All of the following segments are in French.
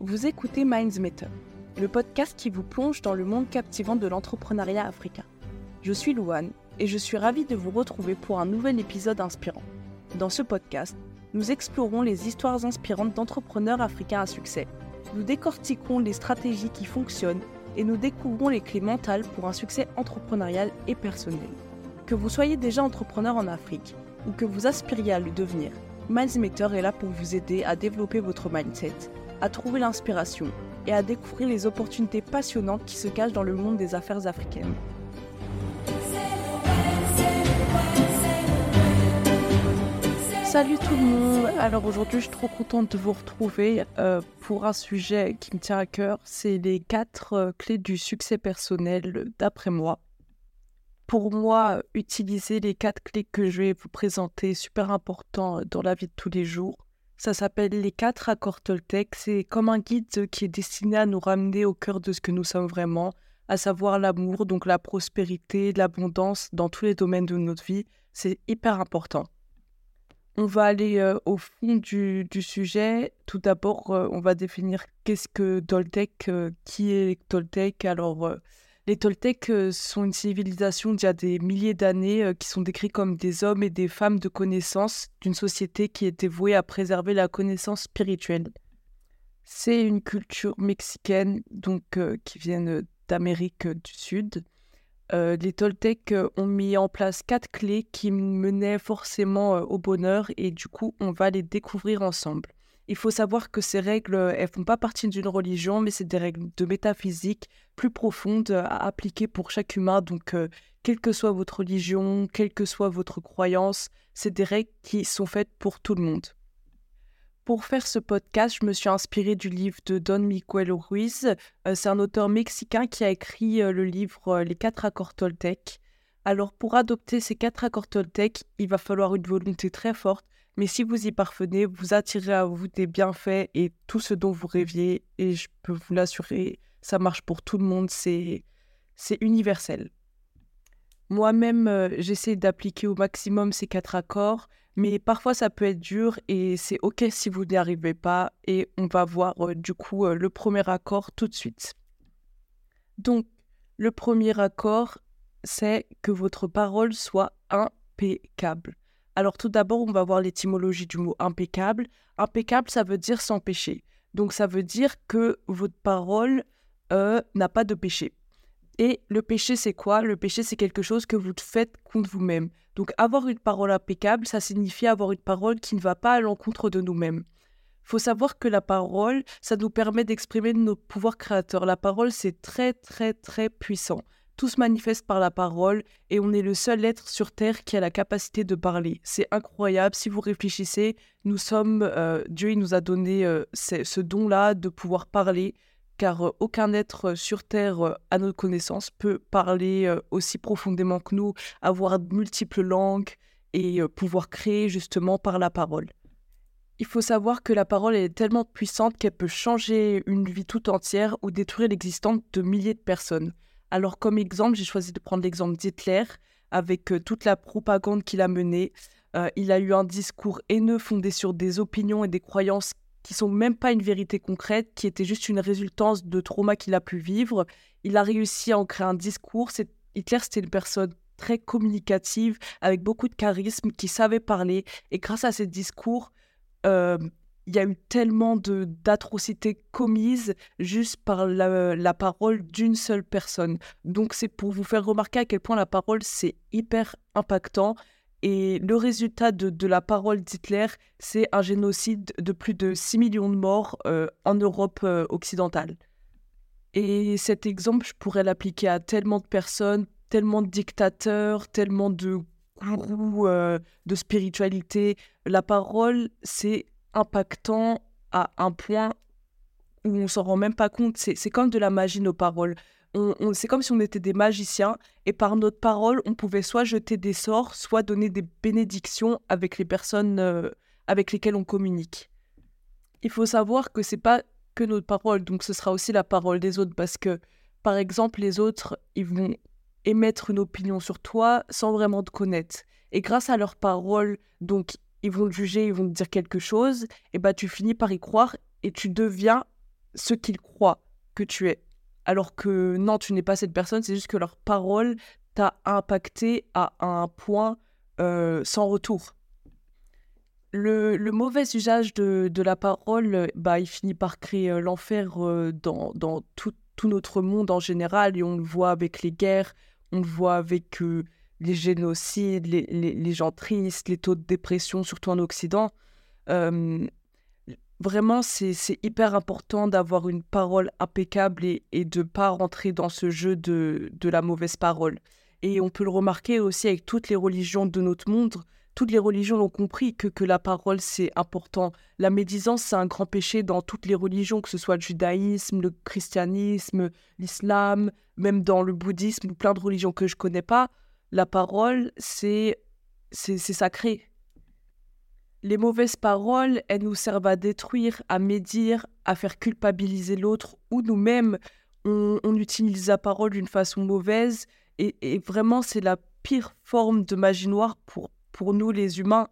Vous écoutez Minds Matter, le podcast qui vous plonge dans le monde captivant de l'entrepreneuriat africain. Je suis Louane et je suis ravie de vous retrouver pour un nouvel épisode inspirant. Dans ce podcast, nous explorons les histoires inspirantes d'entrepreneurs africains à succès. Nous décortiquons les stratégies qui fonctionnent et nous découvrons les clés mentales pour un succès entrepreneurial et personnel. Que vous soyez déjà entrepreneur en Afrique ou que vous aspiriez à le devenir, Minds Matter est là pour vous aider à développer votre mindset à trouver l'inspiration et à découvrir les opportunités passionnantes qui se cachent dans le monde des affaires africaines. Salut tout le monde Alors aujourd'hui je suis trop contente de vous retrouver euh, pour un sujet qui me tient à cœur, c'est les quatre euh, clés du succès personnel d'après moi. Pour moi, utiliser les quatre clés que je vais vous présenter, super important dans la vie de tous les jours, ça s'appelle Les quatre accords Toltec. C'est comme un guide qui est destiné à nous ramener au cœur de ce que nous sommes vraiment, à savoir l'amour, donc la prospérité, l'abondance dans tous les domaines de notre vie. C'est hyper important. On va aller euh, au fond du, sujet. Tout d'abord, euh, on va définir qu'est-ce que Toltec, euh, qui est Toltec. Alors, les Toltecs euh, sont une civilisation d'il y a des milliers d'années euh, qui sont décrits comme des hommes et des femmes de connaissance d'une société qui était vouée à préserver la connaissance spirituelle. C'est une culture mexicaine, donc euh, qui vient d'Amérique du Sud. les Toltecs ont mis en place quatre clés qui menaient forcément au bonheur et du coup on va les découvrir ensemble. Il faut savoir que ces règles, euh, elles font pas partie d'une religion, mais c'est des règles de métaphysique plus profondes à appliquer pour chaque humain. Donc, euh, quelle que soit votre religion, quelle que soit votre croyance, c'est des règles qui sont faites pour tout le monde. Pour faire ce podcast, je me suis inspirée du livre de Don Miguel Ruiz. Euh, c'est un auteur mexicain qui a écrit le livre Les quatre accords Toltec. Alors, pour adopter ces quatre accords Toltec, il va falloir une volonté très forte, mais si vous y parvenez, vous attirez à vous des bienfaits et tout ce dont vous rêviez. Et je peux vous l'assurer, ça marche pour tout le monde, c'est, universel. Moi-même, euh, j'essaie d'appliquer au maximum ces quatre accords, mais parfois ça peut être dur et c'est OK si vous n'y arrivez pas. Et on va voir euh, du coup euh, le premier accord tout de suite. Donc, le premier accord, c'est que votre parole soit impeccable. Alors tout d'abord, on va voir l'étymologie du mot impeccable. Impeccable, ça veut dire sans péché. Donc ça veut dire que votre parole euh, n'a pas de péché. Et le péché, c'est quoi? Le péché, c'est quelque chose que vous faites contre vous-même. Donc avoir une parole impeccable, ça signifie avoir une parole qui ne va pas à l'encontre de nous-mêmes. Il faut savoir que la parole, ça nous permet d'exprimer nos pouvoirs créateurs. La parole, c'est très, très, très puissant. Tout se manifeste par la parole et on est le seul être sur Terre qui a la capacité de parler. C'est incroyable. Si vous réfléchissez, nous sommes, euh, Dieu il nous a donné euh, ce don-là de pouvoir parler, car euh, aucun être sur Terre, à notre connaissance, peut parler aussi profondément que nous, avoir multiples langues et pouvoir créer justement par la parole. Il faut savoir que la parole est tellement puissante qu'elle peut changer une vie tout entière ou détruire l'existence de milliers de personnes. Alors, comme exemple, j'ai choisi de prendre l'exemple d'Hitler avec euh, toute la propagande qu'il a menée. Euh, il a eu un discours haineux fondé sur des opinions et des croyances qui sont même pas une vérité concrète, qui était juste une résultance de trauma qu'il a pu vivre. Il a réussi à en créer un discours. Hitler, c'était une personne très communicative, avec beaucoup de charisme, qui savait parler. Et grâce à ses discours, euh, il y a eu tellement d'atrocités commises juste par la, parole d'une seule personne. Donc c'est pour vous faire remarquer à quel point la parole c'est hyper impactant. Et le résultat de, la parole d'Hitler, c'est un génocide de plus de 6 millions de morts euh, en Europe euh, occidentale. Et cet exemple, je pourrais l'appliquer à tellement de personnes, tellement de dictateurs, tellement de gourous euh, de spiritualité. La parole, c'est impactant à un point où on s'en rend même pas compte. C'est comme de la magie, nos paroles. On, c'est comme si on était des magiciens et par notre parole, on pouvait soit jeter des sorts, soit donner des bénédictions avec les personnes euh, avec lesquelles on communique. Il faut savoir que c'est pas que notre parole, donc ce sera aussi la parole des autres parce que, par exemple, les autres, ils vont émettre une opinion sur toi sans vraiment te connaître. Et grâce à leurs paroles, donc ils vont te juger, ils vont te dire quelque chose, et bah tu finis par y croire et tu deviens ce qu'ils croient que tu es. Alors que non, tu n'es pas cette personne, c'est juste que leur parole t'a impacté à un point euh, sans retour. Le, mauvais usage de, la parole, bah, il finit par créer euh, l'enfer euh, dans, tout, notre monde en général, et on le voit avec les guerres, on le voit avec les génocides, les, gens tristes, les taux de dépression, surtout en Occident vraiment, c'est hyper important d'avoir une parole impeccable et, de ne pas rentrer dans ce jeu de, la mauvaise parole. Et on peut le remarquer aussi avec toutes les religions de notre monde. Toutes les religions ont compris que, que la parole, c'est important. La médisance, c'est un grand péché dans toutes les religions, que ce soit le judaïsme, le christianisme, l'islam, même dans le bouddhisme, plein de religions que je connais pas. La parole, c'est sacré. Les mauvaises paroles, elles nous servent à détruire, à médire, à faire culpabiliser l'autre ou nous-mêmes, on, utilise la parole d'une façon mauvaise et, vraiment c'est la pire forme de magie noire pour, pour nous les humains.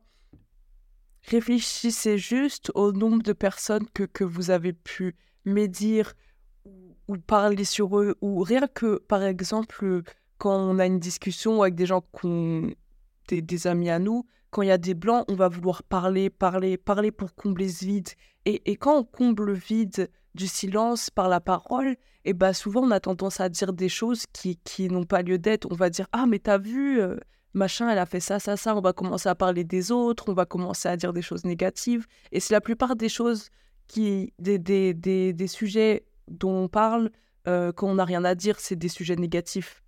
Réfléchissez juste au nombre de personnes que, que vous avez pu médire ou parler sur eux, ou rien que, par exemple, quand on a une discussion avec des gens, qu'on, des, des amis à nous, quand il y a des blancs, on va vouloir parler, parler, parler pour combler ce vide. Et, quand on comble le vide du silence par la parole, et eh ben souvent on a tendance à dire des choses qui, qui n'ont pas lieu d'être. On va dire Ah, mais t'as vu, euh, machin, elle a fait ça, ça, ça. On va commencer à parler des autres, on va commencer à dire des choses négatives. Et c'est la plupart des choses qui, des, des, des, des sujets dont on parle euh, quand on n'a rien à dire, c'est des sujets négatifs.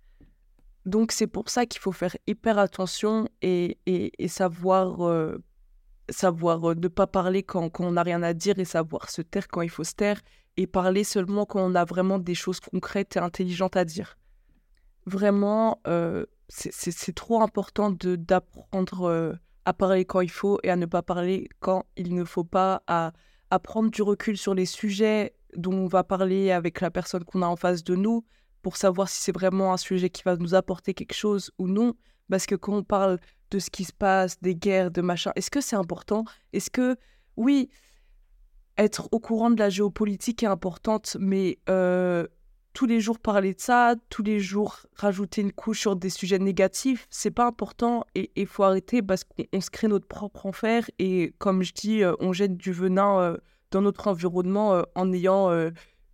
Donc c'est pour ça qu'il faut faire hyper attention et, savoir, euh, savoir euh, ne pas parler quand, on n'a rien à dire et savoir se taire quand il faut se taire et parler seulement quand on a vraiment des choses concrètes et intelligentes à dire. Vraiment, euh, c'est trop important d'apprendre à parler quand il faut et à ne pas parler quand il ne faut pas, à, à prendre du recul sur les sujets dont on va parler avec la personne qu'on a en face de nous, pour savoir si c'est vraiment un sujet qui va nous apporter quelque chose ou non. Parce que quand on parle de ce qui se passe, des guerres, de machin, est-ce que c'est important? Est-ce que, oui, être au courant de la géopolitique est importante, mais euh, tous les jours parler de ça, tous les jours rajouter une couche sur des sujets négatifs, c'est pas important et il faut arrêter parce qu'on se crée notre propre enfer et comme je dis, euh, on jette du venin euh, dans notre environnement en ayant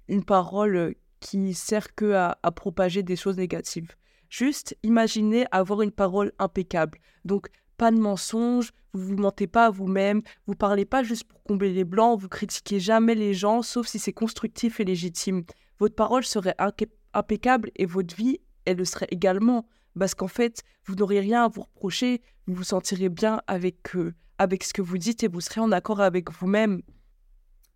une parole qui sert que à, propager des choses négatives. Juste imaginez avoir une parole impeccable. Donc, pas de mensonges, vous vous mentez pas à vous-même, vous parlez pas juste pour combler les blancs, vous critiquez jamais les gens, sauf si c'est constructif et légitime. Votre parole serait impeccable et votre vie, elle le serait également. Parce qu'en fait, vous n'auriez rien à vous reprocher, vous vous sentirez bien avec, euh, avec ce que vous dites et vous serez en accord avec vous-même.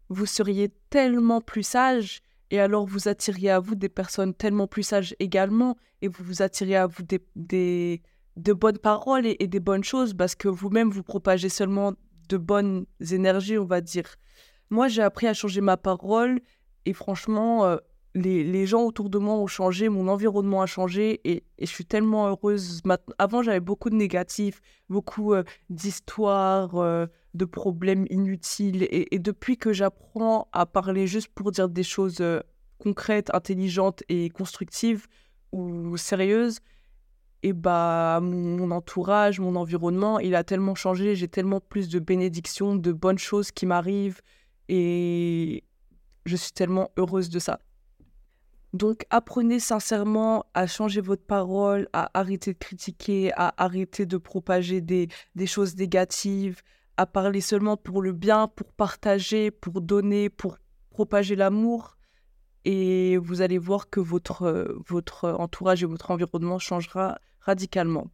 Vous seriez tellement plus sage et alors, vous attiriez à vous des personnes tellement plus sages également, et vous vous attiriez à vous des, de bonnes paroles et, des bonnes choses, parce que vous-même, vous propagez seulement de bonnes énergies, on va dire. Moi, j'ai appris à changer ma parole, et franchement, euh, les, gens autour de moi ont changé, mon environnement a changé, et, je suis tellement heureuse. Avant, j'avais beaucoup de négatifs, beaucoup euh, d'histoires. Euh, de problèmes inutiles. Et, depuis que j'apprends à parler juste pour dire des choses euh, concrètes, intelligentes et constructives ou sérieuses, et bah mon entourage, mon environnement, il a tellement changé, j'ai tellement plus de bénédictions, de bonnes choses qui m'arrivent et je suis tellement heureuse de ça. Donc apprenez sincèrement à changer votre parole, à arrêter de critiquer, à arrêter de propager des, des choses négatives, à parler seulement pour le bien, pour partager, pour donner, pour propager l'amour. Et vous allez voir que votre, votre entourage et votre environnement changera radicalement.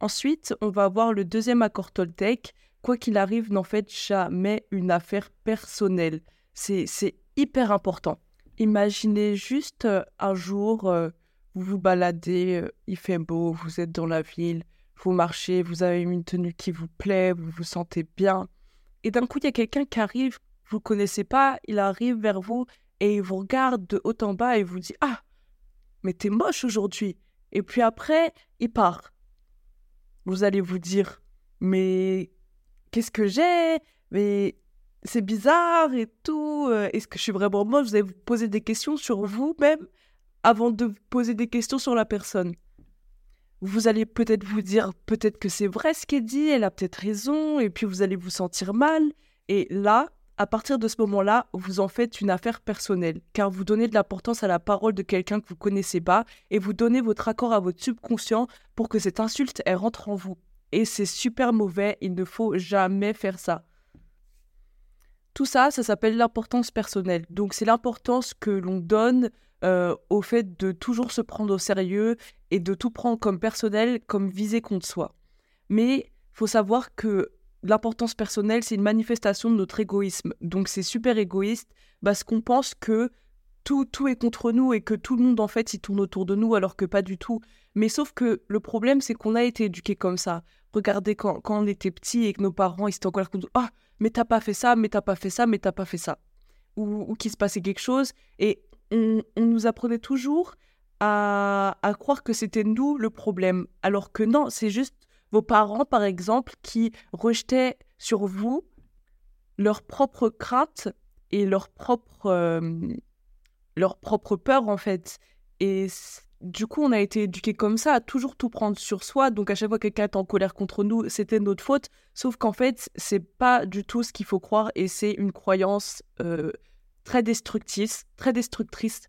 Ensuite, on va voir le deuxième accord Toltec. Quoi qu'il arrive, n'en faites jamais une affaire personnelle. C'est hyper important. Imaginez juste euh, un jour, euh, vous vous baladez, euh, il fait beau, vous êtes dans la ville, vous marchez, vous avez une tenue qui vous plaît, vous vous sentez bien. Et d'un coup, il y a quelqu'un qui arrive, vous ne connaissez pas, il arrive vers vous et il vous regarde de haut en bas et vous dit Ah, mais t'es moche aujourd'hui. Et puis après, il part. Vous allez vous dire Mais qu'est-ce que j'ai? Mais c'est bizarre et tout. euh, Est-ce que je suis vraiment moche? Vous allez vous poser des questions sur vous-même avant de poser des questions sur la personne. Vous allez peut-être vous dire, peut-être que c'est vrai ce qu'elle dit, elle a peut-être raison, et puis vous allez vous sentir mal. Et là, à partir de ce moment-là, vous en faites une affaire personnelle, car vous donnez de l'importance à la parole de quelqu'un que vous connaissez pas, et vous donnez votre accord à votre subconscient pour que cette insulte, rentre en vous. Et c'est super mauvais, il ne faut jamais faire ça. Tout ça, ça s'appelle l'importance personnelle. Donc c'est l'importance que l'on donne euh, au fait de toujours se prendre au sérieux et de tout prendre comme personnel, comme visé contre soi. Mais faut savoir que l'importance personnelle, c'est une manifestation de notre égoïsme. Donc c'est super égoïste parce qu'on pense que tout, tout est contre nous et que tout le monde en fait il tourne autour de nous alors que pas du tout. Mais sauf que le problème c'est qu'on a été éduqués comme ça. Regardez quand, on était petit et que nos parents ils étaient encore comme ah mais t'as pas fait ça, mais t'as pas fait ça, mais t'as pas fait ça. Ou, ou qu'il se passait quelque chose et on, on nous apprenait toujours à, croire que c'était nous le problème. Alors que non, c'est juste vos parents par exemple qui rejetaient sur vous leurs propres craintes et euh, leur propre peur en fait. Et du coup, on a été éduqués comme ça, à toujours tout prendre sur soi. Donc à chaque fois que quelqu'un est en colère contre nous, c'était notre faute. Sauf qu'en fait, c'est pas du tout ce qu'il faut croire et c'est une croyance euh, très destructrice, très destructrice.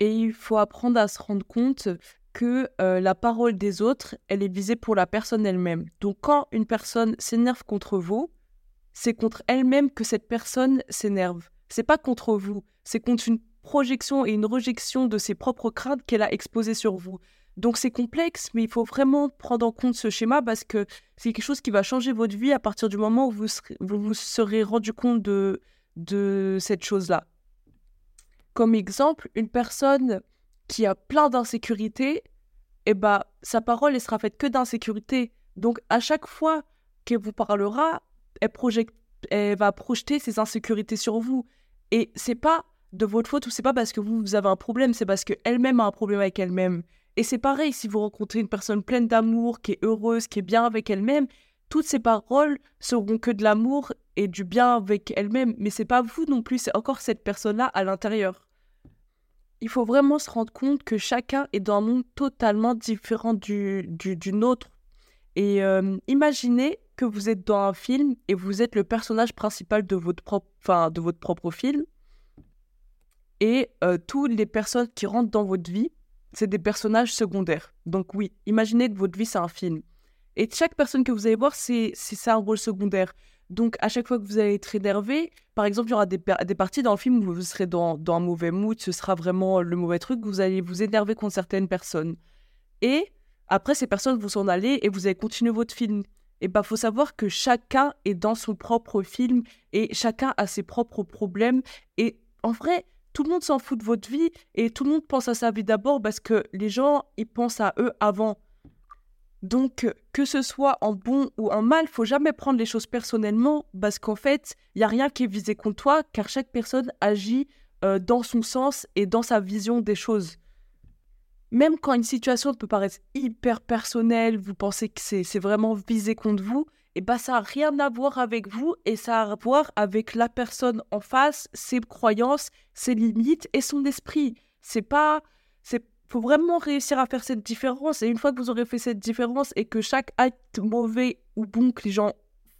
Et il faut apprendre à se rendre compte que euh, la parole des autres, elle est visée pour la personne elle-même. Donc quand une personne s'énerve contre vous, c'est contre elle-même que cette personne s'énerve. C'est pas contre vous, c'est contre une projection et une rejection de ses propres craintes qu'elle a exposées sur vous. Donc c'est complexe, mais il faut vraiment prendre en compte ce schéma parce que c'est quelque chose qui va changer votre vie à partir du moment où vous serez, vous, vous serez rendu compte de, de cette chose-là. Comme exemple, une personne qui a plein d'insécurités, eh ben, sa parole elle sera faite que d'insécurité. Donc à chaque fois qu'elle vous parlera, elle, elle va projeter ses insécurités sur vous. Et c'est pas de votre faute ou c'est pas parce que vous, vous avez un problème, c'est parce qu'elle-même a un problème avec elle-même. Et c'est pareil, si vous rencontrez une personne pleine d'amour, qui est heureuse, qui est bien avec elle-même, toutes ses paroles seront que de l'amour et du bien avec elle-même. Mais c'est pas vous non plus, c'est encore cette personne-là à l'intérieur. Il faut vraiment se rendre compte que chacun est dans un monde totalement différent du, du, nôtre. Et euh, imaginez que vous êtes dans un film et vous êtes le personnage principal de votre propre, de votre propre film. Et euh, toutes les personnes qui rentrent dans votre vie, c'est des personnages secondaires. Donc oui, imaginez que votre vie, c'est un film. Et chaque personne que vous allez voir, c'est un rôle secondaire. Donc à chaque fois que vous allez être énervé, par exemple, il y aura des, parties dans le film où vous serez dans, dans un mauvais mood, ce sera vraiment le mauvais truc, vous allez vous énerver contre certaines personnes. Et après, ces personnes vont s'en aller et vous allez continuer votre film. Et bah, faut savoir que chacun est dans son propre film et chacun a ses propres problèmes. Et en vrai, tout le monde s'en fout de votre vie et tout le monde pense à sa vie d'abord parce que les gens, ils pensent à eux avant. Donc, que ce soit en bon ou en mal, faut jamais prendre les choses personnellement parce qu'en fait, il n'y a rien qui est visé contre toi car chaque personne agit euh, dans son sens et dans sa vision des choses. Même quand une situation peut paraître hyper personnelle, vous pensez que c'est vraiment visé contre vous, et bah ça n'a rien à voir avec vous et ça a à voir avec la personne en face, ses croyances, ses limites et son esprit. C'est pas. Faut vraiment réussir à faire cette différence. Et une fois que vous aurez fait cette différence et que chaque acte mauvais ou bon que les gens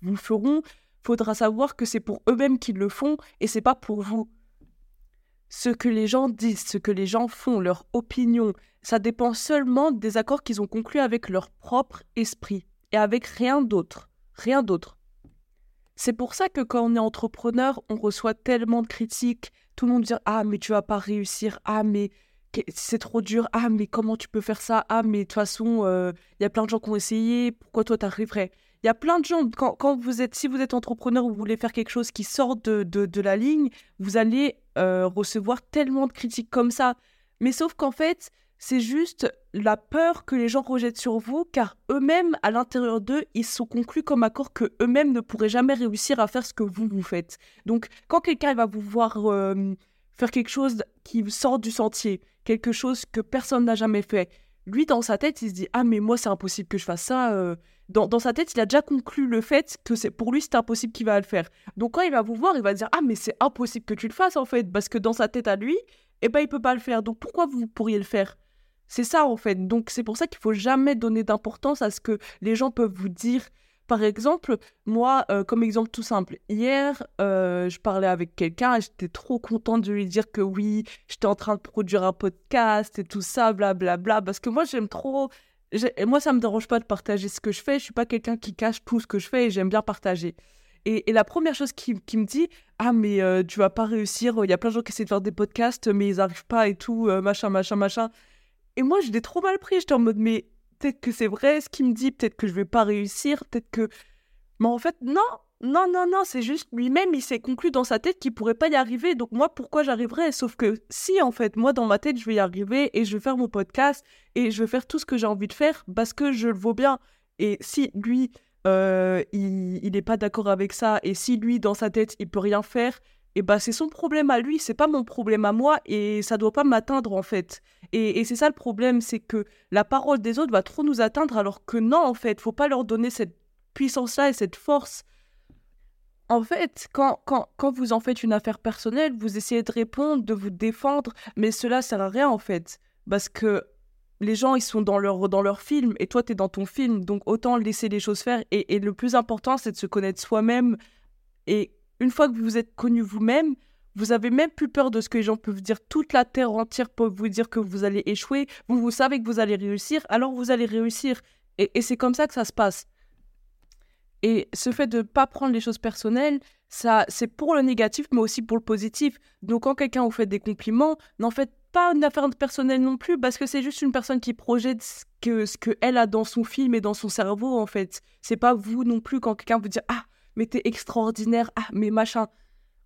vous feront, faudra savoir que c'est pour eux-mêmes qu'ils le font et c'est pas pour vous. Ce que les gens disent, ce que les gens font, leur opinion, ça dépend seulement des accords qu'ils ont conclus avec leur propre esprit et avec rien d'autre. Rien d'autre. C'est pour ça que quand on est entrepreneur, on reçoit tellement de critiques. Tout le monde dit Ah, mais tu vas pas réussir. Ah, mais c'est trop dur. Ah, mais comment tu peux faire ça? Ah, mais de toute façon, euh, il y a plein de gens qui ont essayé. Pourquoi toi, t'arriverais? Il y a plein de gens, quand, quand vous êtes, si vous êtes entrepreneur ou vous voulez faire quelque chose qui sort de, de, de la ligne, vous allez euh, recevoir tellement de critiques comme ça. Mais sauf qu'en fait, c'est juste la peur que les gens rejettent sur vous, car eux-mêmes, à l'intérieur d'eux, ils sont conclus comme accord que eux-mêmes ne pourraient jamais réussir à faire ce que vous, vous faites. Donc, quand quelqu'un va vous voir euh, faire quelque chose qui sort du sentier, quelque chose que personne n'a jamais fait, lui, dans sa tête, il se dit Ah, mais moi, c'est impossible que je fasse ça. euh. Dans, dans sa tête, il a déjà conclu le fait que c'est pour lui, c'est impossible qu'il va le faire. Donc, quand il va vous voir, il va dire Ah, mais c'est impossible que tu le fasses, en fait. Parce que dans sa tête à lui, eh ben, il peut pas le faire. Donc, pourquoi vous pourriez le faire? C'est ça, en fait. Donc, c'est pour ça qu'il faut jamais donner d'importance à ce que les gens peuvent vous dire. Par exemple, moi, euh, comme exemple tout simple, hier, euh, je parlais avec quelqu'un et j'étais trop contente de lui dire que oui, j'étais en train de produire un podcast et tout ça, blablabla. Bla, bla, parce que moi, j'aime trop. j'ai- Moi, ça me dérange pas de partager ce que je fais. Je suis pas quelqu'un qui cache tout ce que je fais et j'aime bien partager. Et, et la première chose qui, me dit, ah, mais euh, tu vas pas réussir, il y a plein de gens qui essaient de faire des podcasts, mais ils arrivent pas et tout, machin, machin, machin. Et moi, je l'ai trop mal pris. J'étais en mode, mais peut-être que c'est vrai ce qu'il me dit, peut-être que je vais pas réussir, peut-être que. Mais en fait, non, non, non, non, c'est juste lui-même, il s'est conclu dans sa tête qu'il pourrait pas y arriver. Donc, moi, pourquoi j'arriverais? Sauf que si, en fait, moi, dans ma tête, je vais y arriver et je vais faire mon podcast et je vais faire tout ce que j'ai envie de faire parce que je le vaux bien. Et si lui, euh, il n'est pas d'accord avec ça et si lui, dans sa tête, il peut rien faire, et bah c'est son problème à lui, c'est pas mon problème à moi et ça doit pas m'atteindre en fait. Et, et c'est ça le problème, c'est que la parole des autres va trop nous atteindre alors que non en fait, faut pas leur donner cette puissance-là et cette force. En fait, quand, quand, quand vous en faites une affaire personnelle, vous essayez de répondre, de vous défendre, mais cela sert à rien en fait. Parce que les gens, ils sont dans leur, dans leur film et toi, tu es dans ton film. Donc autant laisser les choses faire. Et, et le plus important, c'est de se connaître soi-même. Et une fois que vous êtes connu vous-même, vous avez même plus peur de ce que les gens peuvent dire. Toute la terre entière peut vous dire que vous allez échouer. Vous, savez que vous allez réussir, alors vous allez réussir. Et, et c'est comme ça que ça se passe. Et ce fait de ne pas prendre les choses personnelles, ça, c'est pour le négatif, mais aussi pour le positif. Donc quand quelqu'un vous fait des compliments, n'en faites pas une affaire personnelle non plus, parce que c'est juste une personne qui projette ce que ce qu'elle a dans son film et dans son cerveau, en fait. C'est pas vous non plus quand quelqu'un vous dit Ah, mais extraordinaire, ah, mais machin.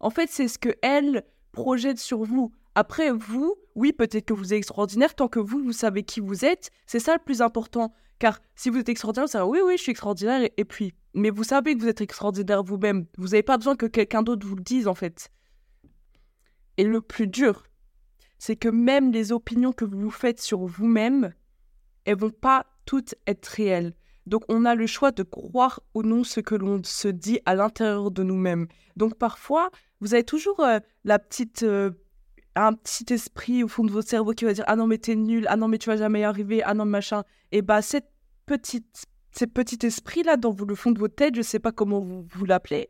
En fait, c'est ce que elle projette sur vous. Après, vous, oui, peut-être que vous êtes extraordinaire, tant que vous, vous savez qui vous êtes, c'est ça le plus important. Car si vous êtes extraordinaire, vous savez, oui, oui, je suis extraordinaire, et puis, mais vous savez que vous êtes extraordinaire vous-même. Vous n'avez pas besoin que quelqu'un d'autre vous le dise, en fait. Et le plus dur, c'est que même les opinions que vous vous faites sur vous-même, elles vont pas toutes être réelles. Donc on a le choix de croire ou non ce que l'on se dit à l'intérieur de nous-mêmes. Donc parfois, vous avez toujours euh, la petite, euh, un petit esprit au fond de votre cerveau qui va dire ah non mais t'es nul, ah non mais tu vas jamais y arriver, ah non machin. Et bah cette petite, ce petit esprit là dans le fond de votre tête, je sais pas comment vous, vous l'appelez,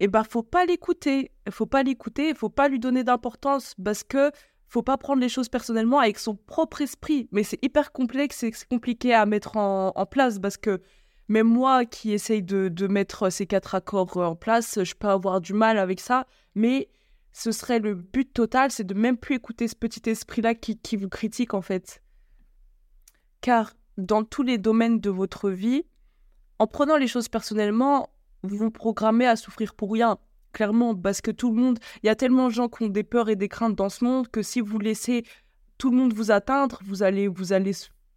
et bah faut pas l'écouter, faut pas l'écouter, faut pas lui donner d'importance parce que faut pas prendre les choses personnellement avec son propre esprit. Mais c'est hyper complexe et c'est compliqué à mettre en, place parce que même moi qui essaye de, de, mettre ces quatre accords en place, je peux avoir du mal avec ça. Mais ce serait le but total, c'est de même plus écouter ce petit esprit-là qui, qui vous critique en fait. Car dans tous les domaines de votre vie, en prenant les choses personnellement, vous vous programmez à souffrir pour rien clairement, parce que tout le monde, il y a tellement de gens qui ont des peurs et des craintes dans ce monde que si vous laissez tout le monde vous atteindre, vous allez, vous allez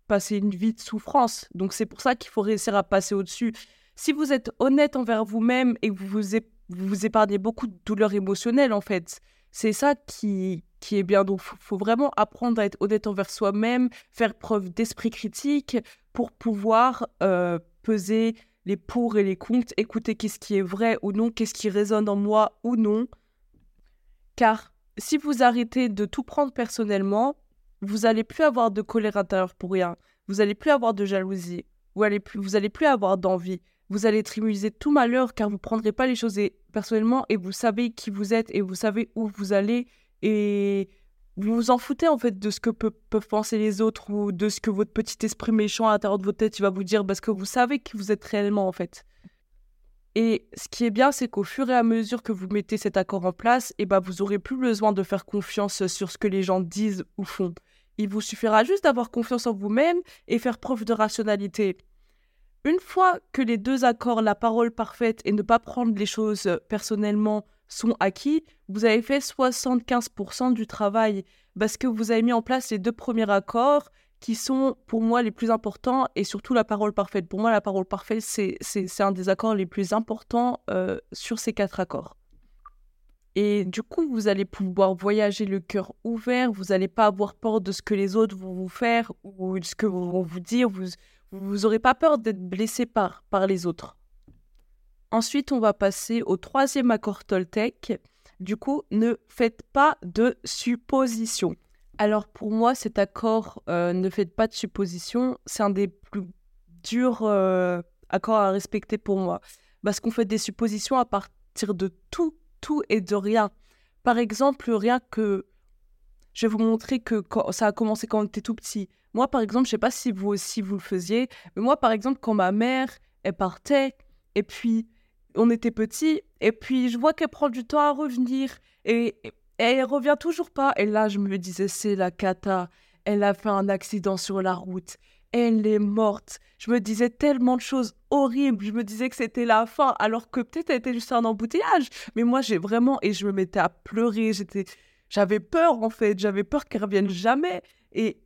passer une vie de souffrance. Donc c'est pour ça qu'il faut réussir à passer au-dessus. Si vous êtes honnête envers vous-même et que vous vous, vous épargnez beaucoup de douleurs émotionnelles, en fait, c'est ça qui, qui est bien. Donc il faut, faut vraiment apprendre à être honnête envers soi-même, faire preuve d'esprit critique pour pouvoir euh, peser les pour et les contre, écouter qu'est-ce qui est vrai ou non, qu'est-ce qui résonne en moi ou non. Car si vous arrêtez de tout prendre personnellement, vous allez plus avoir de colère intérieure pour rien, vous allez plus avoir de jalousie, vous allez plus, vous plus avoir d'envie, vous allez de tout malheur car vous prendrez pas les choses personnellement et vous savez qui vous êtes et vous savez où vous allez et vous vous en foutez en fait de ce que pe peuvent penser les autres ou de ce que votre petit esprit méchant à l'intérieur de votre tête il va vous dire parce que vous savez qui vous êtes réellement en fait. Et ce qui est bien, c'est qu'au fur et à mesure que vous mettez cet accord en place, et ben vous aurez plus besoin de faire confiance sur ce que les gens disent ou font. Il vous suffira juste d'avoir confiance en vous-même et faire preuve de rationalité. Une fois que les deux accords, la parole parfaite et ne pas prendre les choses personnellement, sont acquis, vous avez fait 75% du travail parce que vous avez mis en place les deux premiers accords qui sont pour moi les plus importants et surtout la parole parfaite. Pour moi, la parole parfaite, c'est un des accords les plus importants euh, sur ces quatre accords. Et du coup, vous allez pouvoir voyager le cœur ouvert, vous n'allez pas avoir peur de ce que les autres vont vous faire ou de ce que vont vous dire, vous n'aurez pas peur d'être blessé par, par les autres. Ensuite, on va passer au troisième accord Toltec. Du coup, ne faites pas de suppositions. Alors pour moi, cet accord euh, ne faites pas de suppositions, c'est un des plus durs euh, accords à respecter pour moi. Parce qu'on fait des suppositions à partir de tout, tout et de rien. Par exemple, rien que... Je vais vous montrer que ça a commencé quand on était tout petit. Moi, par exemple, je sais pas si vous aussi vous le faisiez, mais moi, par exemple, quand ma mère, elle partait, et puis on était petit, et puis je vois qu'elle prend du temps à revenir, et, elle revient toujours pas. Et là, je me disais, c'est la cata. Elle a fait un accident sur la route. Elle est morte. Je me disais tellement de choses horribles. Je me disais que c'était la fin, alors que peut-être elle était juste un embouteillage. Mais moi, j'ai vraiment. Et je me mettais à pleurer. J'étais. J'avais peur, en fait. J'avais peur qu'elle revienne jamais. Et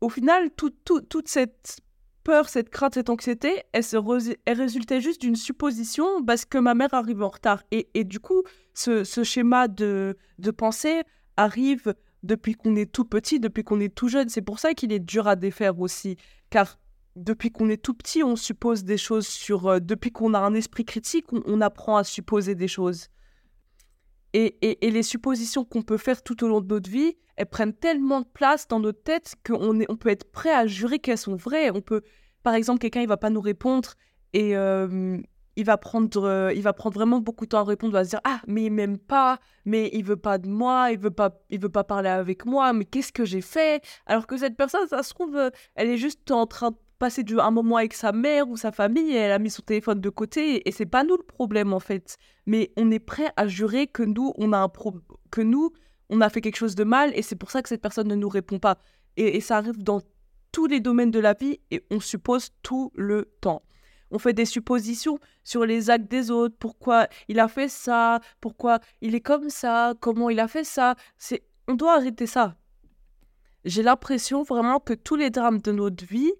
au final, toute cette peur, cette crainte, cette anxiété, elle, se elle résultait juste d'une supposition parce que ma mère arrive en retard. Et, et du coup, ce, ce schéma de, de, pensée arrive depuis qu'on est tout petit, depuis qu'on est tout jeune. C'est pour ça qu'il est dur à défaire aussi. Car depuis qu'on est tout petit, on suppose des choses sur... Euh, depuis qu'on a un esprit critique, on, on, apprend à supposer des choses. Et, les suppositions qu'on peut faire tout au long de notre vie, elles prennent tellement de place dans notre tête qu'on on peut être prêt à jurer qu'elles sont vraies. On peut, par exemple, quelqu'un il va pas nous répondre et euh, il va prendre, euh, il va prendre vraiment beaucoup de temps à répondre. Il va se dire ah mais il m'aime pas, mais il veut pas de moi, il veut pas, il veut pas parler avec moi. Mais qu'est-ce que j'ai fait? Alors que cette personne, ça se trouve, euh, elle est juste en train de passer du, un moment avec sa mère ou sa famille et elle a mis son téléphone de côté et c'est pas nous le problème en fait. Mais on est prêt à jurer que nous on a un problème, que nous on a fait quelque chose de mal et c'est pour ça que cette personne ne nous répond pas. Et, ça arrive dans tous les domaines de la vie et on suppose tout le temps. On fait des suppositions sur les actes des autres, pourquoi il a fait ça, pourquoi il est comme ça, comment il a fait ça. C'est on doit arrêter ça. J'ai l'impression vraiment que tous les drames de notre vie,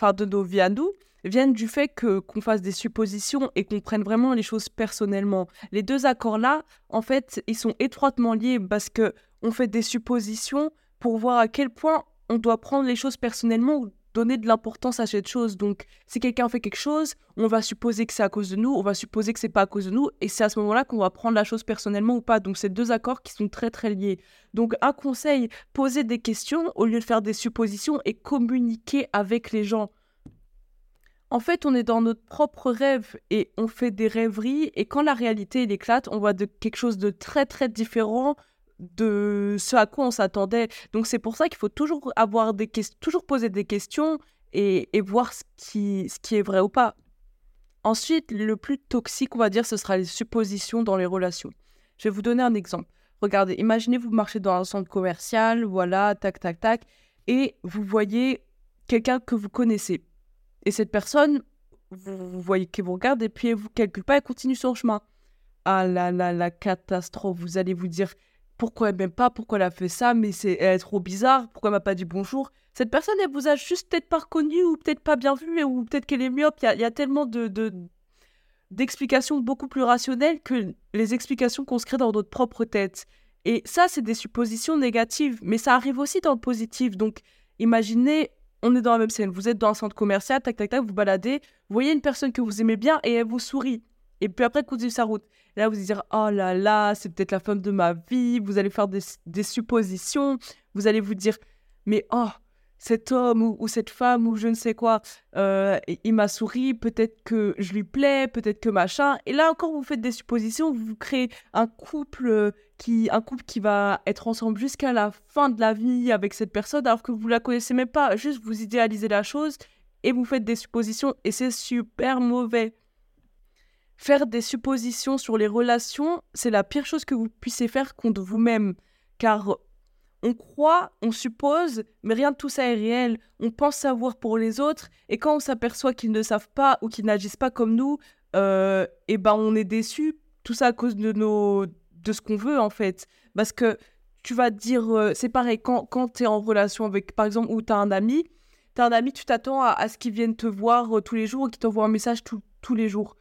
enfin de nos vies à nous, viennent du fait que qu'on fasse des suppositions et qu'on prenne vraiment les choses personnellement. Les deux accords-là, en fait, ils sont étroitement liés parce que on fait des suppositions pour voir à quel point on doit prendre les choses personnellement donner de l'importance à cette chose. Donc, si quelqu'un fait quelque chose, on va supposer que c'est à cause de nous, on va supposer que c'est pas à cause de nous, et c'est à ce moment-là qu'on va prendre la chose personnellement ou pas. Donc, c'est deux accords qui sont très très liés. Donc, un conseil, poser des questions au lieu de faire des suppositions et communiquer avec les gens. En fait, on est dans notre propre rêve et on fait des rêveries et quand la réalité éclate, on voit de quelque chose de très très différent de ce à quoi on s'attendait. Donc c'est pour ça qu'il faut toujours avoir des toujours poser des questions et, voir ce qui, ce qui est vrai ou pas. Ensuite, le plus toxique, on va dire, ce sera les suppositions dans les relations. Je vais vous donner un exemple. Regardez, imaginez vous marchez dans un centre commercial, voilà, tac, tac, tac, et vous voyez quelqu'un que vous connaissez et cette personne, vous, voyez qu'elle vous regarde et puis elle vous calcule pas, elle continue son chemin. Ah là là, la catastrophe. Vous allez vous dire pourquoi elle m'aime pas, pourquoi elle a fait ça, mais c'est elle est trop bizarre, pourquoi elle m'a pas dit bonjour. Cette personne, elle vous a juste peut-être pas reconnu ou peut-être pas bien vu ou peut-être qu'elle est myope. Il y, a tellement de, d'explications beaucoup plus rationnelles que les explications qu'on se crée dans notre propre tête. Et ça, c'est des suppositions négatives, mais ça arrive aussi dans le positif. Donc, imaginez on est dans la même scène. Vous êtes dans un centre commercial, tac, tac, tac, vous baladez, vous voyez une personne que vous aimez bien et elle vous sourit. Et puis après, continuez sa route. Là, vous allez dire, oh là là, c'est peut-être la femme de ma vie. Vous allez faire des, des suppositions. Vous allez vous dire, mais oh, cet homme ou, cette femme ou je ne sais quoi, euh, il m'a souri, peut-être que je lui plais, peut-être que machin. Et là encore, vous faites des suppositions, vous créez un couple euh, qui, un couple qui va être ensemble jusqu'à la fin de la vie avec cette personne, alors que vous la connaissez même pas. Juste, vous idéalisez la chose et vous faites des suppositions et c'est super mauvais. Faire des suppositions sur les relations, c'est la pire chose que vous puissiez faire contre vous-même, car on croit, on suppose, mais rien de tout ça est réel. On pense savoir pour les autres, et quand on s'aperçoit qu'ils ne savent pas ou qu'ils n'agissent pas comme nous, euh, et ben on est déçu. Tout ça à cause de nos, de ce qu'on veut en fait, parce que tu vas te dire, euh, c'est pareil quand quand tu es en relation avec, par exemple, ou tu as un ami, tu as un ami, tu t'attends à, ce qu'il vienne te voir euh, tous les jours, qu'il t'envoie un message tous les jours.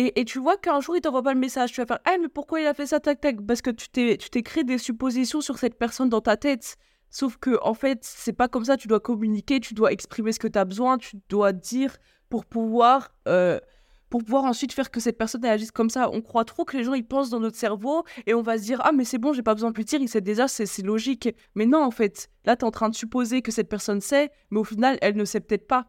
Et, tu vois qu'un jour, il t'envoie pas le message. Tu vas faire Ah, mais pourquoi il a fait ça, tac, tac Parce que tu t'es, tu t'es créé des suppositions sur cette personne dans ta tête. Sauf que, en fait, c'est pas comme ça. Tu dois communiquer, tu dois exprimer ce que tu as besoin, tu dois dire pour pouvoir. Euh, pour pouvoir ensuite faire que cette personne agisse comme ça. On croit trop que les gens ils pensent dans notre cerveau et on va se dire ah mais c'est bon j'ai pas besoin de lui dire il sait déjà c'est logique. Mais non en fait là tu es en train de supposer que cette personne sait mais au final elle ne sait peut-être pas.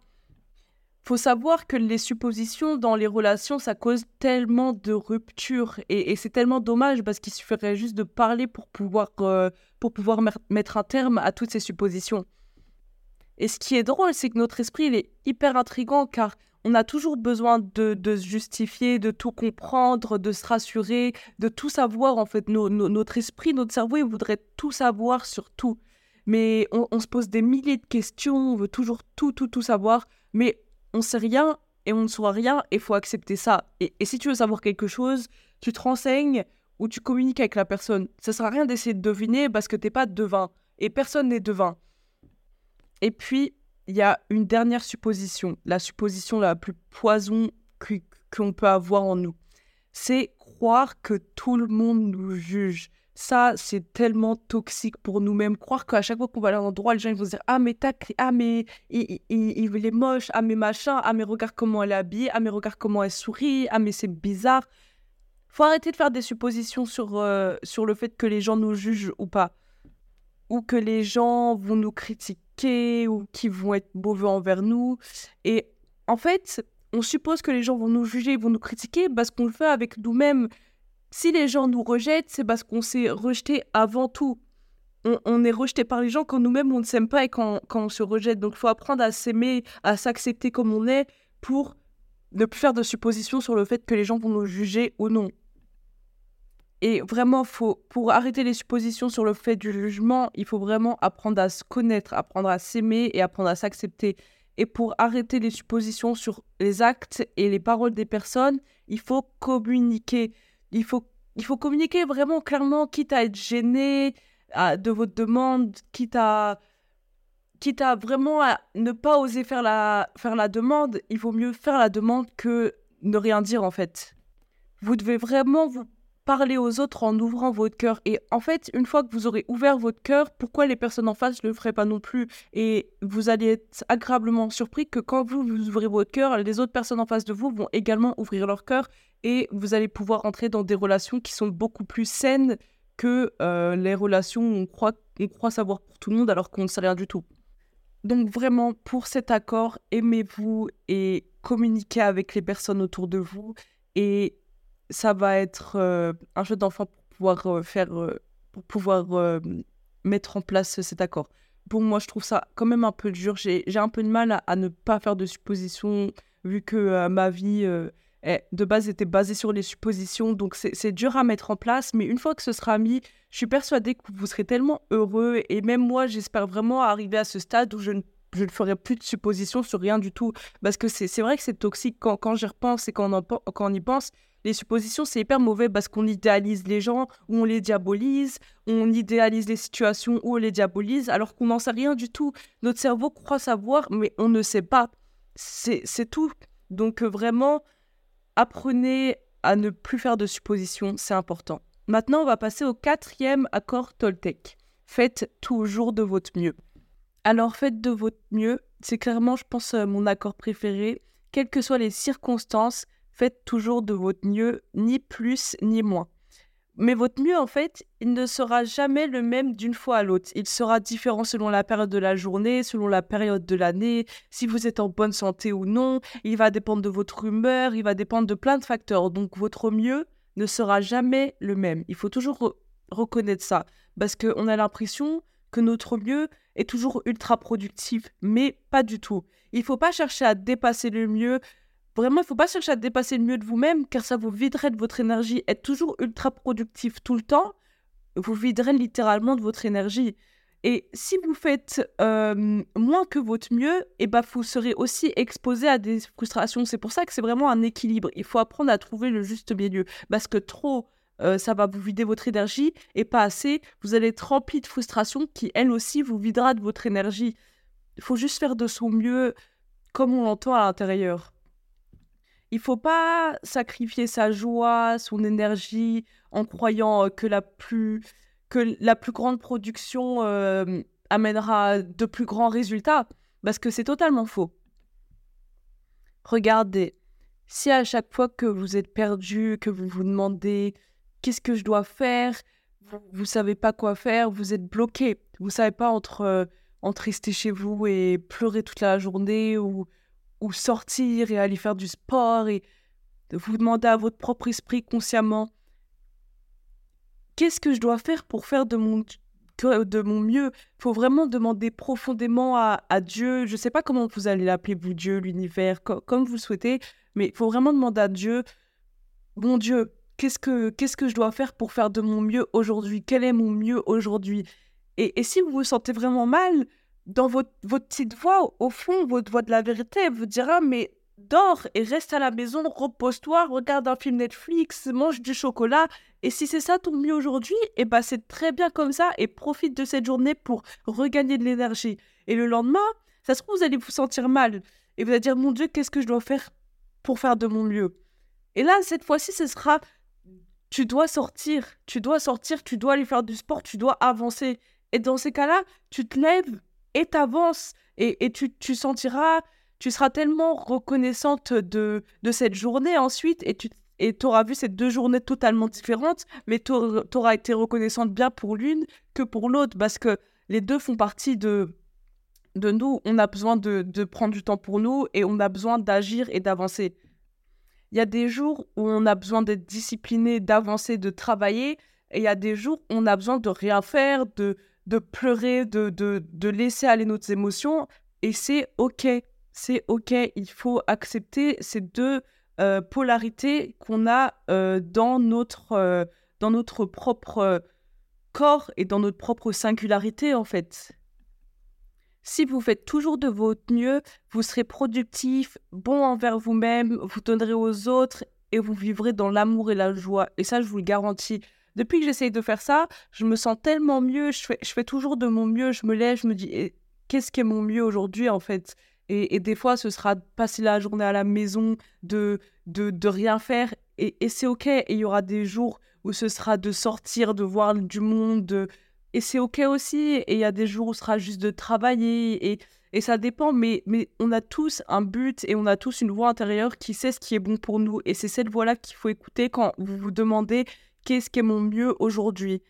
Faut savoir que les suppositions dans les relations ça cause tellement de ruptures et, c'est tellement dommage parce qu'il suffirait juste de parler pour pouvoir euh, pour pouvoir mettre un terme à toutes ces suppositions. Et ce qui est drôle, c'est que notre esprit, il est hyper intrigant car on a toujours besoin de, se justifier, de tout comprendre, de se rassurer, de tout savoir. En fait, notre esprit, notre cerveau, il voudrait tout savoir sur tout. Mais on, se pose des milliers de questions, on veut toujours tout, tout, tout savoir. Mais on sait rien et on ne saura rien et faut accepter ça. Et, si tu veux savoir quelque chose, tu te renseignes ou tu communiques avec la personne. Ça sert à rien d'essayer de deviner parce que tu n'es pas devin. Et personne n'est devin. Et puis, il y a une dernière supposition, la supposition la plus poison qu'on peut avoir en nous. C'est croire que tout le monde nous juge. Ça, c'est tellement toxique pour nous-mêmes. Croire qu'à chaque fois qu'on va aller à un endroit, les gens vont se dire Ah, mais t'as ah, mais il, il, est moche, ah, mais machin, ah, mais regarde comment elle est habillée, ah, mais regarde comment elle sourit, ah, mais c'est bizarre. Faut arrêter de faire des suppositions sur, euh, sur le fait que les gens nous jugent ou pas. Ou que les gens vont nous critiquer ou qui vont être mauvais envers nous. Et en fait, on suppose que les gens vont nous juger, vont nous critiquer parce qu'on le fait avec nous-mêmes. Si les gens nous rejettent, c'est parce qu'on s'est rejeté avant tout. On, est rejeté par les gens quand nous-mêmes on ne s'aime pas et quand, quand on se rejette. Donc il faut apprendre à s'aimer, à s'accepter comme on est pour ne plus faire de suppositions sur le fait que les gens vont nous juger ou non. Et vraiment, faut, pour arrêter les suppositions sur le fait du jugement, il faut vraiment apprendre à se connaître, apprendre à s'aimer et apprendre à s'accepter. Et pour arrêter les suppositions sur les actes et les paroles des personnes, il faut communiquer. Il faut, il faut communiquer vraiment clairement, quitte à être gêné de votre demande, quitte à, quitte à vraiment ne pas oser faire la, faire la demande. Il vaut mieux faire la demande que ne rien dire en fait. Vous devez vraiment vous parler aux autres en ouvrant votre cœur. Et en fait, une fois que vous aurez ouvert votre cœur, pourquoi les personnes en face ne le feraient pas non plus? Et vous allez être agréablement surpris que quand vous, vous ouvrez votre cœur, les autres personnes en face de vous vont également ouvrir leur cœur et vous allez pouvoir entrer dans des relations qui sont beaucoup plus saines que euh, les relations où on croit, on croit savoir pour tout le monde alors qu'on ne sait rien du tout. Donc vraiment, pour cet accord, aimez-vous et communiquez avec les personnes autour de vous et ça va être euh, un jeu d'enfant pour pouvoir euh, faire, euh, pour pouvoir mettre en place cet accord. Pour moi, je trouve ça quand même un peu dur. J'ai un peu de mal à, ne pas faire de suppositions, vu que ma vie de base était basée sur les suppositions. Donc c'est dur à mettre en place, mais une fois que ce sera mis, je suis persuadée que vous serez tellement heureux. Et même moi, j'espère vraiment arriver à ce stade où je ne je ne ferai plus de suppositions sur rien du tout. Parce que c'est vrai que c'est toxique quand, quand j'y repense et quand on, quand on y pense les suppositions, c'est hyper mauvais parce qu'on idéalise les gens ou on les diabolise, on idéalise les situations ou on les diabolise, alors qu'on n'en sait rien du tout. Notre cerveau croit savoir, mais on ne sait pas. C'est tout. Donc euh, vraiment, apprenez à ne plus faire de suppositions, c'est important. Maintenant, on va passer au quatrième accord Toltec. Faites toujours de votre mieux. Alors, faites de votre mieux. C'est clairement, je pense, euh, mon accord préféré. Quelles que soient les circonstances, faites toujours de votre mieux, ni plus ni moins. Mais votre mieux, en fait, il ne sera jamais le même d'une fois à l'autre. Il sera différent selon la période de la journée, selon la période de l'année, si vous êtes en bonne santé ou non. Il va dépendre de votre humeur, il va dépendre de plein de facteurs. Donc votre mieux ne sera jamais le même. Il faut toujours reconnaître ça. Parce qu'on a l'impression que notre mieux est toujours ultra productif, mais pas du tout. Il ne faut pas chercher à dépasser le mieux, Vraiment, il ne faut pas chercher à dépasser le mieux de vous-même, car ça vous viderait de votre énergie. Être toujours ultra productif tout le temps, vous viderait littéralement de votre énergie. Et si vous faites moins que votre mieux, et eh ben, vous serez aussi exposé à des frustrations. C'est pour ça que c'est vraiment un équilibre. Il faut apprendre à trouver le juste milieu. Parce que trop, ça va vous vider votre énergie, et pas assez, vous allez être rempli de frustration qui, elle aussi, vous videra de votre énergie. Il faut juste faire de son mieux comme on l'entend à l'intérieur. Il faut pas sacrifier sa joie, son énergie en croyant euh, que la plus, grande production euh, amènera de plus grands résultats, parce que c'est totalement faux. Regardez, si à chaque fois que vous êtes perdu, que vous vous demandez qu'est-ce que je dois faire, vous ne savez pas quoi faire, vous êtes bloqué, vous ne savez pas entre, euh, entre rester chez vous et pleurer toute la journée ou ou sortir et aller faire du sport et vous demander à votre propre esprit consciemment qu'est-ce que je dois faire pour faire de mon, de mon mieux? Il faut vraiment demander profondément à, Dieu. Je ne sais pas comment vous allez l'appeler, vous, Dieu, l'univers, comme vous le souhaitez, mais il faut vraiment demander à Dieu, mon Dieu, qu'est-ce que, que je dois faire pour faire de mon mieux aujourd'hui? Quel est mon mieux aujourd'hui et, et si vous vous sentez vraiment mal, dans votre, votre petite voix, au fond, votre voix de la vérité, elle vous dira Mais dors et reste à la maison, repose-toi, regarde un film Netflix, mange du chocolat. Et si c'est ça ton mieux aujourd'hui, et eh ben c'est très bien comme ça et profite de cette journée pour regagner de l'énergie. Et le lendemain, ça se trouve, vous allez vous sentir mal. Et vous allez dire Mon Dieu, qu'est-ce que je dois faire pour faire de mon mieux? Et là, cette fois-ci, ce sera Tu dois sortir, tu dois sortir, tu dois aller faire du sport, tu dois avancer. Et dans ces cas-là, tu te lèves et t'avances et, et tu, tu, sentiras, tu seras tellement reconnaissante de, de cette journée ensuite et tu et auras vu ces deux journées totalement différentes, mais tu auras été reconnaissante bien pour l'une que pour l'autre parce que les deux font partie de, de nous. On a besoin de, de prendre du temps pour nous et on a besoin d'agir et d'avancer. Il y a des jours où on a besoin d'être discipliné, d'avancer, de travailler, et il y a des jours où on a besoin de rien faire, de, de pleurer, de, de, de laisser aller nos émotions. Et c'est OK. C'est OK. Il faut accepter ces deux euh, polarités qu'on a euh, dans, notre, euh, dans notre propre corps et dans notre propre singularité, en fait. Si vous faites toujours de votre mieux, vous serez productif, bon envers vous-même, vous donnerez aux autres et vous vivrez dans l'amour et la joie. Et ça, je vous le garantis. Depuis que j'essaye de faire ça, je me sens tellement mieux, je fais, toujours de mon mieux, je me lève, je me dis, eh, qu'est-ce qui est mon mieux aujourd'hui en fait? Et, des fois, ce sera de passer la journée à la maison, de, de, rien faire, et, c'est ok. Et il y aura des jours où ce sera de sortir, de voir du monde, et c'est ok aussi. Et il y a des jours où ce sera juste de travailler, et, et ça dépend, mais, mais on a tous un but et on a tous une voix intérieure qui sait ce qui est bon pour nous. Et c'est cette voix-là qu'il faut écouter quand vous vous demandez qu'est-ce qui est mon mieux aujourd'hui?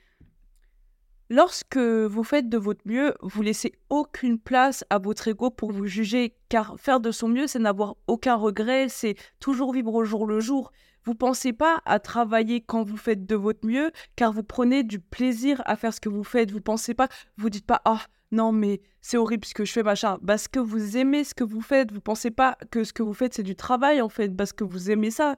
Lorsque vous faites de votre mieux, vous laissez aucune place à votre ego pour vous juger, car faire de son mieux, c'est n'avoir aucun regret, c'est toujours vivre au jour le jour. Vous pensez pas à travailler quand vous faites de votre mieux, car vous prenez du plaisir à faire ce que vous faites. Vous pensez pas, vous dites pas, ah non mais c'est horrible ce que je fais machin, parce que vous aimez ce que vous faites. Vous pensez pas que ce que vous faites c'est du travail en fait, parce que vous aimez ça.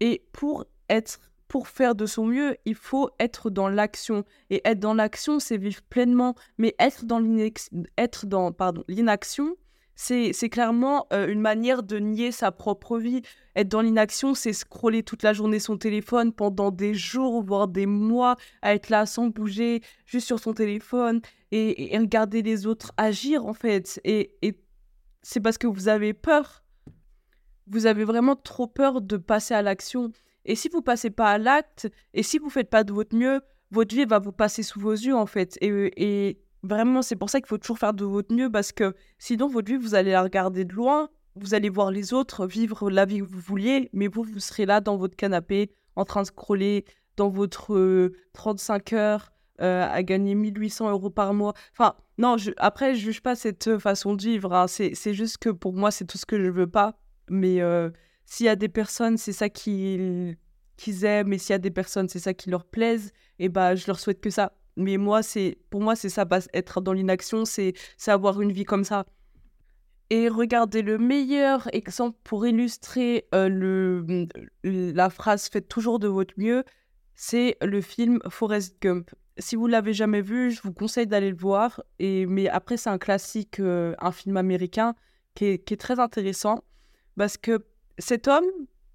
Et pour être pour faire de son mieux, il faut être dans l'action. Et être dans l'action, c'est vivre pleinement. Mais être dans l'inaction, c'est, clairement euh, une manière de nier sa propre vie. Être dans l'inaction, c'est scroller toute la journée son téléphone pendant des jours, voire des mois, à être là sans bouger, juste sur son téléphone et, regarder les autres agir, en fait. Et, et c'est parce que vous avez peur. Vous avez vraiment trop peur de passer à l'action. Et si vous passez pas à l'acte, et si vous faites pas de votre mieux, votre vie va vous passer sous vos yeux en fait. Et, vraiment, c'est pour ça qu'il faut toujours faire de votre mieux parce que sinon, votre vie, vous allez la regarder de loin, vous allez voir les autres vivre la vie que vous vouliez, mais vous, vous serez là dans votre canapé en train de scroller dans votre 35 euh, heures euh, à gagner 1800 euros par mois. Enfin, non, après, je juge pas cette façon de vivre. Hein. C'est juste que pour moi, c'est tout ce que je veux pas. Mais. Euh, s'il y a des personnes, c'est ça qu'ils aiment, et s'il y a des personnes, c'est ça qui leur plaise, et bah, je leur souhaite que ça. Mais moi, c'est pour moi, c'est ça, être dans l'inaction, c'est avoir une vie comme ça. Et regardez, le meilleur exemple pour illustrer euh, le, la phrase Faites toujours de votre mieux, c'est le film Forrest Gump. Si vous l'avez jamais vu, je vous conseille d'aller le voir. Et, mais après, c'est un classique, euh, un film américain qui est, qui est très intéressant parce que cet homme,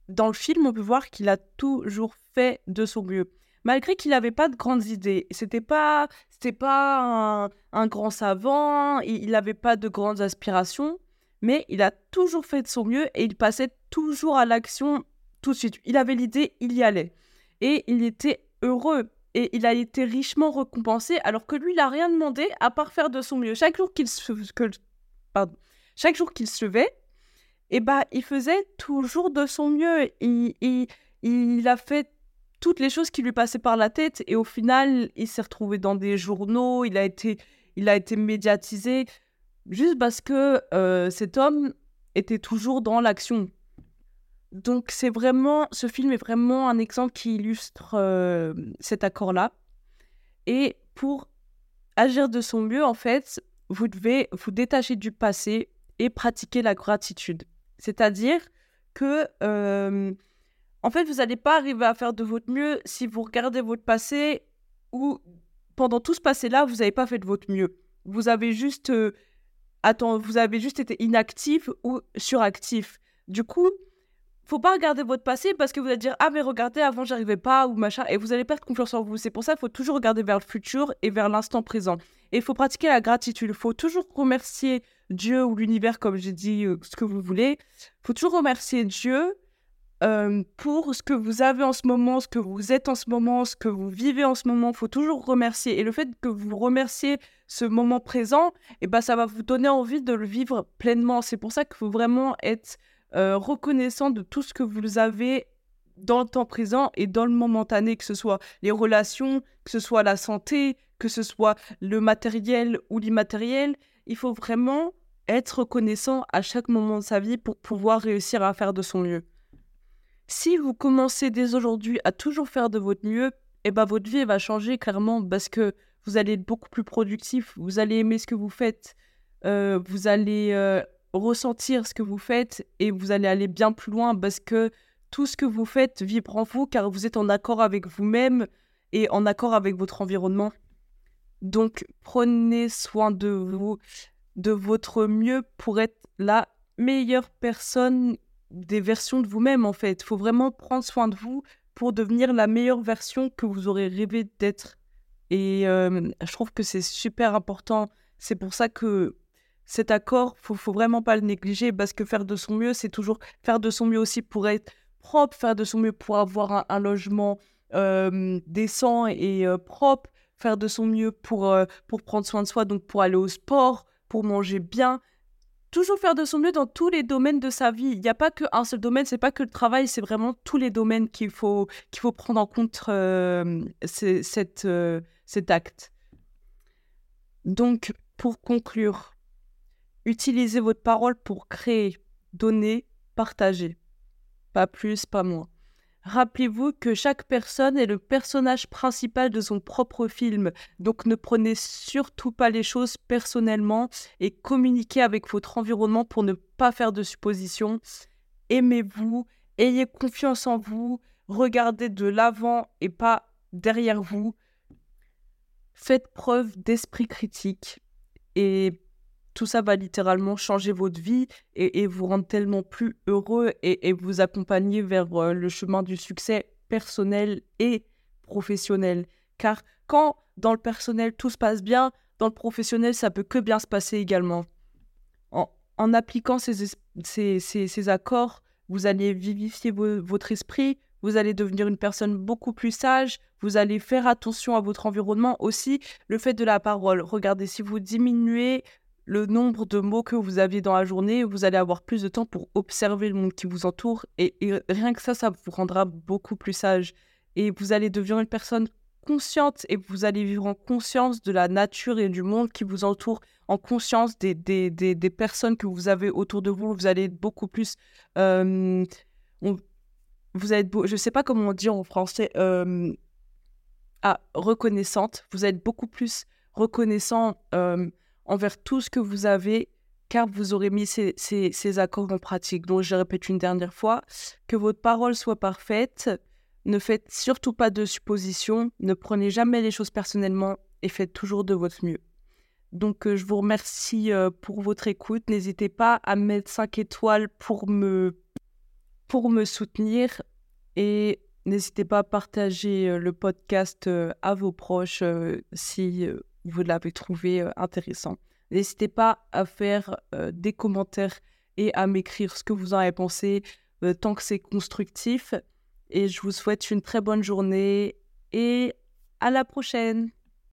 dans le film, on peut voir qu'il a toujours fait de son mieux. Malgré qu'il n'avait pas de grandes idées, c'était pas, c'était pas un, grand savant, il n'avait pas de grandes aspirations, mais il a toujours fait de son mieux et il passait toujours à l'action tout de suite. Il avait l'idée, il y allait. Et il était heureux. Et il a été richement récompensé, alors que lui, il n'a rien demandé à part faire de son mieux. Chaque jour qu'il se, pardon, chaque jour qu'il se levait, eh ben, il faisait toujours de son mieux. Il, a fait toutes les choses qui lui passaient par la tête. Et au final, il s'est retrouvé dans des journaux, il a été, il a été médiatisé, juste parce que euh, cet homme était toujours dans l'action. Donc c'est vraiment, ce film est vraiment un exemple qui illustre euh, cet accord-là. Et pour agir de son mieux, en fait, vous devez vous détacher du passé et pratiquer la gratitude. C'est-à-dire que, euh, en fait, vous n'allez pas arriver à faire de votre mieux si vous regardez votre passé ou pendant tout ce passé-là, vous n'avez pas fait de votre mieux. Vous avez juste, euh, vous avez juste été inactif ou suractif. Du coup, faut pas regarder votre passé parce que vous allez dire ah mais regardez avant j'arrivais pas ou machin et vous allez perdre confiance en vous. C'est pour ça qu'il faut toujours regarder vers le futur et vers l'instant présent. Et il faut pratiquer la gratitude. Il faut toujours remercier Dieu ou l'univers comme j'ai dit euh, ce que vous voulez. Faut toujours remercier Dieu euh, pour ce que vous avez en ce moment, ce que vous êtes en ce moment, ce que vous vivez en ce moment. Faut toujours remercier. Et le fait que vous remerciez ce moment présent, eh ben, ça va vous donner envie de le vivre pleinement. C'est pour ça qu'il faut vraiment être euh, reconnaissant de tout ce que vous avez dans le temps présent et dans le momentané, que ce soit les relations, que ce soit la santé, que ce soit le matériel ou l'immatériel. Il faut vraiment être reconnaissant à chaque moment de sa vie pour pouvoir réussir à faire de son mieux. Si vous commencez dès aujourd'hui à toujours faire de votre mieux, eh ben votre vie va changer clairement parce que vous allez être beaucoup plus productif, vous allez aimer ce que vous faites, euh, vous allez euh, ressentir ce que vous faites et vous allez aller bien plus loin parce que tout ce que vous faites vibre en vous car vous êtes en accord avec vous-même et en accord avec votre environnement. Donc prenez soin de vous, de votre mieux pour être la meilleure personne des versions de vous-même en fait. Il faut vraiment prendre soin de vous pour devenir la meilleure version que vous aurez rêvé d'être. Et euh, je trouve que c'est super important. C'est pour ça que cet accord, faut, faut vraiment pas le négliger parce que faire de son mieux, c'est toujours faire de son mieux aussi pour être propre, faire de son mieux pour avoir un, logement euh, décent et euh, propre, faire de son mieux pour, euh, pour prendre soin de soi, donc pour aller au sport, pour manger bien. Toujours faire de son mieux dans tous les domaines de sa vie. Il n'y a pas qu'un seul domaine, c'est pas que le travail, c'est vraiment tous les domaines qu'il faut, faut prendre en compte cette, cet acte. Donc, pour conclure, Utilisez votre parole pour créer, donner, partager. Pas plus, pas moins. Rappelez-vous que chaque personne est le personnage principal de son propre film, donc ne prenez surtout pas les choses personnellement et communiquez avec votre environnement pour ne pas faire de suppositions. Aimez-vous, ayez confiance en vous, regardez de l'avant et pas derrière vous. Faites preuve d'esprit critique et tout ça va littéralement changer votre vie et, vous rendre tellement plus heureux et, vous accompagner vers euh, le chemin du succès personnel et professionnel. Car quand dans le personnel tout se passe bien, dans le professionnel ça peut que bien se passer également. En, appliquant ces, ces, accords, vous allez vivifier votre esprit, vous allez devenir une personne beaucoup plus sage, vous allez faire attention à votre environnement aussi, le fait de la parole. Regardez, si vous diminuez le nombre de mots que vous avez dans la journée, vous allez avoir plus de temps pour observer le monde qui vous entoure. Et, rien que ça, ça vous rendra beaucoup plus sage. Et vous allez devenir une personne consciente et vous allez vivre en conscience de la nature et du monde qui vous entoure, en conscience des, des, des, personnes que vous avez autour de vous. Vous allez être beaucoup plus... Euh, vous allez être, je ne sais pas comment on dit en français, euh, ah, reconnaissante. Vous être beaucoup plus reconnaissant. Euh, envers tout ce que vous avez, car vous aurez mis ces, ces, accords en pratique. Donc, je répète une dernière fois, que votre parole soit parfaite. Ne faites surtout pas de suppositions, ne prenez jamais les choses personnellement et faites toujours de votre mieux. Donc, euh, je vous remercie euh, pour votre écoute. N'hésitez pas à mettre 5 étoiles pour me, pour me soutenir et n'hésitez pas à partager euh, le podcast à vos proches si vous l'avez trouvé euh, intéressant. N'hésitez pas à faire euh, des commentaires et à m'écrire ce que vous en avez pensé. tant que c'est constructif. Et je vous souhaite une très bonne journée et à la prochaine.